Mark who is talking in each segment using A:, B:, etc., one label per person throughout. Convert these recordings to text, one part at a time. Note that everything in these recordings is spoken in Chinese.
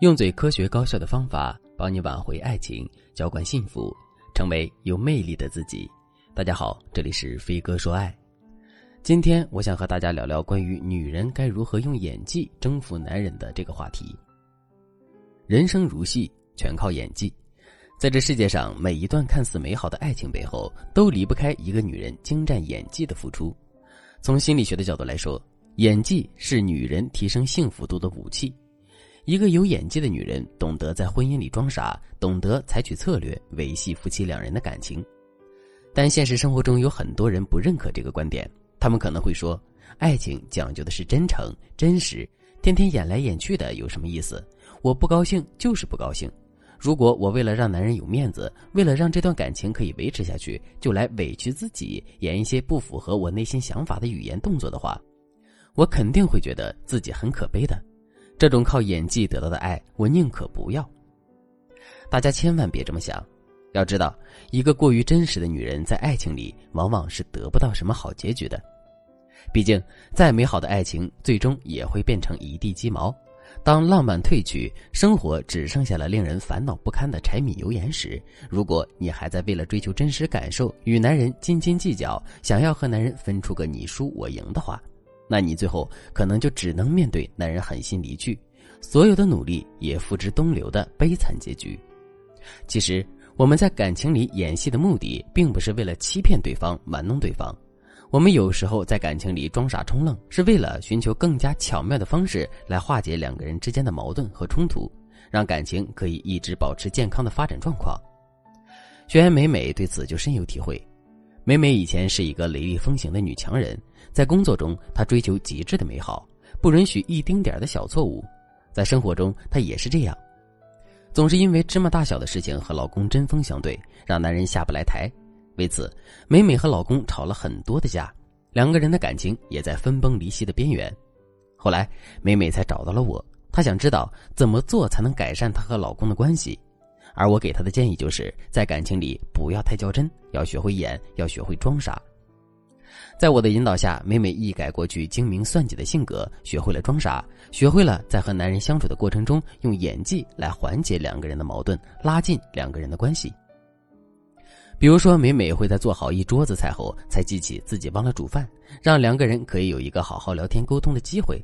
A: 用最科学高效的方法帮你挽回爱情，浇灌幸福，成为有魅力的自己。大家好，这里是飞哥说爱。今天我想和大家聊聊关于女人该如何用演技征服男人的这个话题。人生如戏，全靠演技。在这世界上，每一段看似美好的爱情背后，都离不开一个女人精湛演技的付出。从心理学的角度来说，演技是女人提升幸福度的武器。一个有演技的女人，懂得在婚姻里装傻，懂得采取策略维系夫妻两人的感情。但现实生活中有很多人不认可这个观点，他们可能会说：“爱情讲究的是真诚、真实，天天演来演去的有什么意思？我不高兴就是不高兴。如果我为了让男人有面子，为了让这段感情可以维持下去，就来委屈自己，演一些不符合我内心想法的语言动作的话，我肯定会觉得自己很可悲的。”这种靠演技得到的爱，我宁可不要。大家千万别这么想，要知道，一个过于真实的女人在爱情里往往是得不到什么好结局的。毕竟，再美好的爱情，最终也会变成一地鸡毛。当浪漫褪去，生活只剩下了令人烦恼不堪的柴米油盐时，如果你还在为了追求真实感受与男人斤斤计较，想要和男人分出个你输我赢的话，那你最后可能就只能面对男人狠心离去，所有的努力也付之东流的悲惨结局。其实我们在感情里演戏的目的，并不是为了欺骗对方、玩弄对方。我们有时候在感情里装傻充愣，是为了寻求更加巧妙的方式来化解两个人之间的矛盾和冲突，让感情可以一直保持健康的发展状况。学员美美对此就深有体会。美美以前是一个雷厉风行的女强人。在工作中，她追求极致的美好，不允许一丁点的小错误；在生活中，她也是这样，总是因为芝麻大小的事情和老公针锋相对，让男人下不来台。为此，美美和老公吵了很多的架，两个人的感情也在分崩离析的边缘。后来，美美才找到了我，她想知道怎么做才能改善她和老公的关系，而我给她的建议就是在感情里不要太较真，要学会演，要学会装傻。在我的引导下，美美一改过去精明算计的性格，学会了装傻，学会了在和男人相处的过程中用演技来缓解两个人的矛盾，拉近两个人的关系。比如说，美美会在做好一桌子菜后，才记起自己忘了煮饭，让两个人可以有一个好好聊天沟通的机会。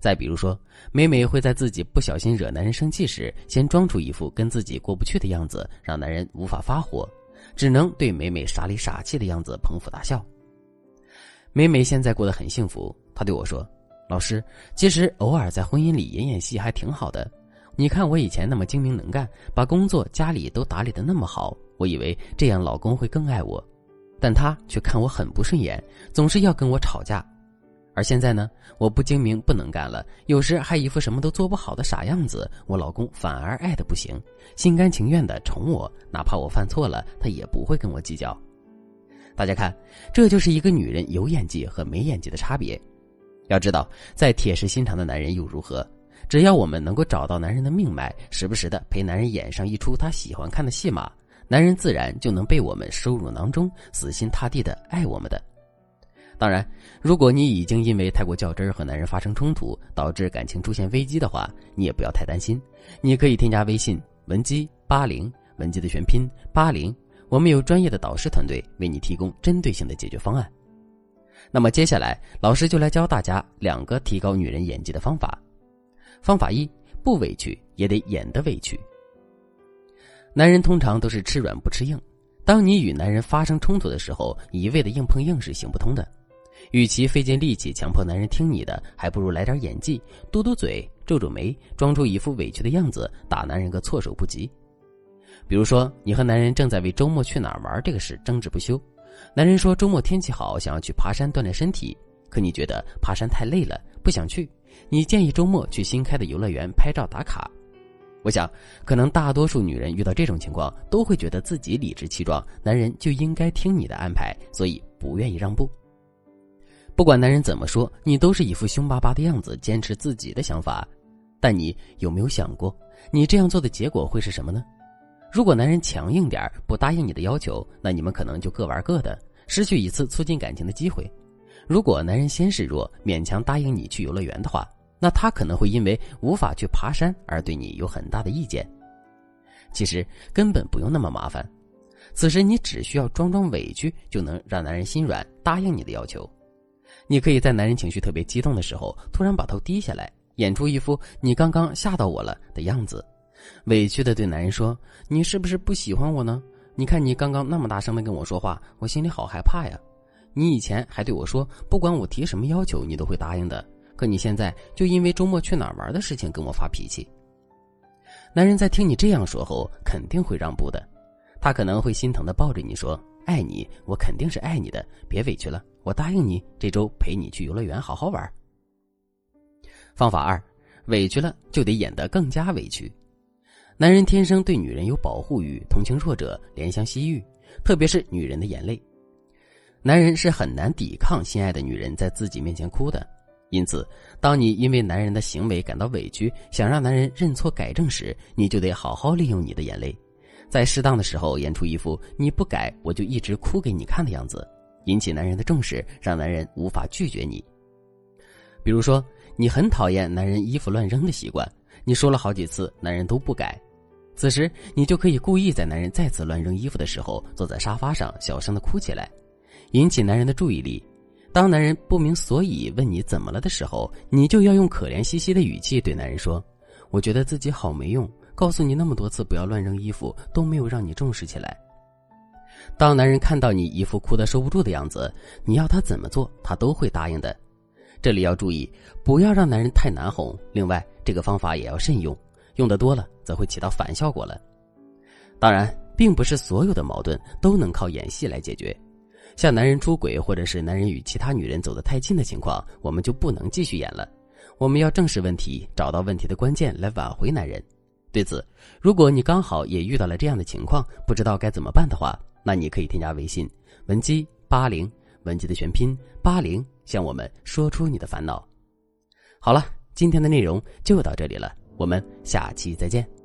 A: 再比如说，美美会在自己不小心惹男人生气时，先装出一副跟自己过不去的样子，让男人无法发火，只能对美美傻里傻气的样子捧腹大笑。美美现在过得很幸福，她对我说：“老师，其实偶尔在婚姻里演演戏还挺好的。你看我以前那么精明能干，把工作家里都打理的那么好，我以为这样老公会更爱我，但他却看我很不顺眼，总是要跟我吵架。而现在呢，我不精明不能干了，有时还一副什么都做不好的傻样子，我老公反而爱的不行，心甘情愿的宠我，哪怕我犯错了，他也不会跟我计较。”大家看，这就是一个女人有演技和没演技的差别。要知道，再铁石心肠的男人又如何？只要我们能够找到男人的命脉，时不时的陪男人演上一出他喜欢看的戏码，男人自然就能被我们收入囊中，死心塌地的爱我们的。当然，如果你已经因为太过较真儿和男人发生冲突，导致感情出现危机的话，你也不要太担心。你可以添加微信文姬八零，文姬的全拼八零。我们有专业的导师团队为你提供针对性的解决方案。那么接下来，老师就来教大家两个提高女人演技的方法。方法一：不委屈也得演得委屈。男人通常都是吃软不吃硬，当你与男人发生冲突的时候，一味的硬碰硬是行不通的。与其费尽力气强迫男人听你的，还不如来点演技，嘟嘟嘴、皱皱眉，装出一副委屈的样子，打男人个措手不及。比如说，你和男人正在为周末去哪儿玩这个事争执不休。男人说周末天气好，想要去爬山锻炼身体，可你觉得爬山太累了，不想去。你建议周末去新开的游乐园拍照打卡。我想，可能大多数女人遇到这种情况，都会觉得自己理直气壮，男人就应该听你的安排，所以不愿意让步。不管男人怎么说，你都是一副凶巴巴的样子，坚持自己的想法。但你有没有想过，你这样做的结果会是什么呢？如果男人强硬点不答应你的要求，那你们可能就各玩各的，失去一次促进感情的机会。如果男人先示弱，勉强答应你去游乐园的话，那他可能会因为无法去爬山而对你有很大的意见。其实根本不用那么麻烦，此时你只需要装装委屈，就能让男人心软，答应你的要求。你可以在男人情绪特别激动的时候，突然把头低下来，演出一副你刚刚吓到我了的样子，委屈的对男人说：“你是不是不喜欢我呢？你看你刚刚那么大声的跟我说话，我心里好害怕呀。你以前还对我说，不管我提什么要求，你都会答应的。”可你现在就因为周末去哪儿玩的事情跟我发脾气。男人在听你这样说后，肯定会让步的，他可能会心疼的抱着你说：“爱你，我肯定是爱你的，别委屈了，我答应你，这周陪你去游乐园好好玩。”方法二，委屈了就得演得更加委屈。男人天生对女人有保护欲，同情弱者，怜香惜玉，特别是女人的眼泪，男人是很难抵抗心爱的女人在自己面前哭的。因此，当你因为男人的行为感到委屈，想让男人认错改正时，你就得好好利用你的眼泪，在适当的时候演出一副你不改我就一直哭给你看的样子，引起男人的重视，让男人无法拒绝你。比如说，你很讨厌男人衣服乱扔的习惯，你说了好几次，男人都不改，此时你就可以故意在男人再次乱扔衣服的时候，坐在沙发上小声的哭起来，引起男人的注意力。当男人不明所以问你怎么了的时候，你就要用可怜兮兮的语气对男人说：“我觉得自己好没用，告诉你那么多次不要乱扔衣服，都没有让你重视起来。”当男人看到你一副哭得收不住的样子，你要他怎么做，他都会答应的。这里要注意，不要让男人太难哄。另外，这个方法也要慎用，用的多了则会起到反效果了。当然，并不是所有的矛盾都能靠演戏来解决。像男人出轨，或者是男人与其他女人走得太近的情况，我们就不能继续演了。我们要正视问题，找到问题的关键，来挽回男人。对此，如果你刚好也遇到了这样的情况，不知道该怎么办的话，那你可以添加微信文姬八零，文姬的全拼八零，向我们说出你的烦恼。好了，今天的内容就到这里了，我们下期再见。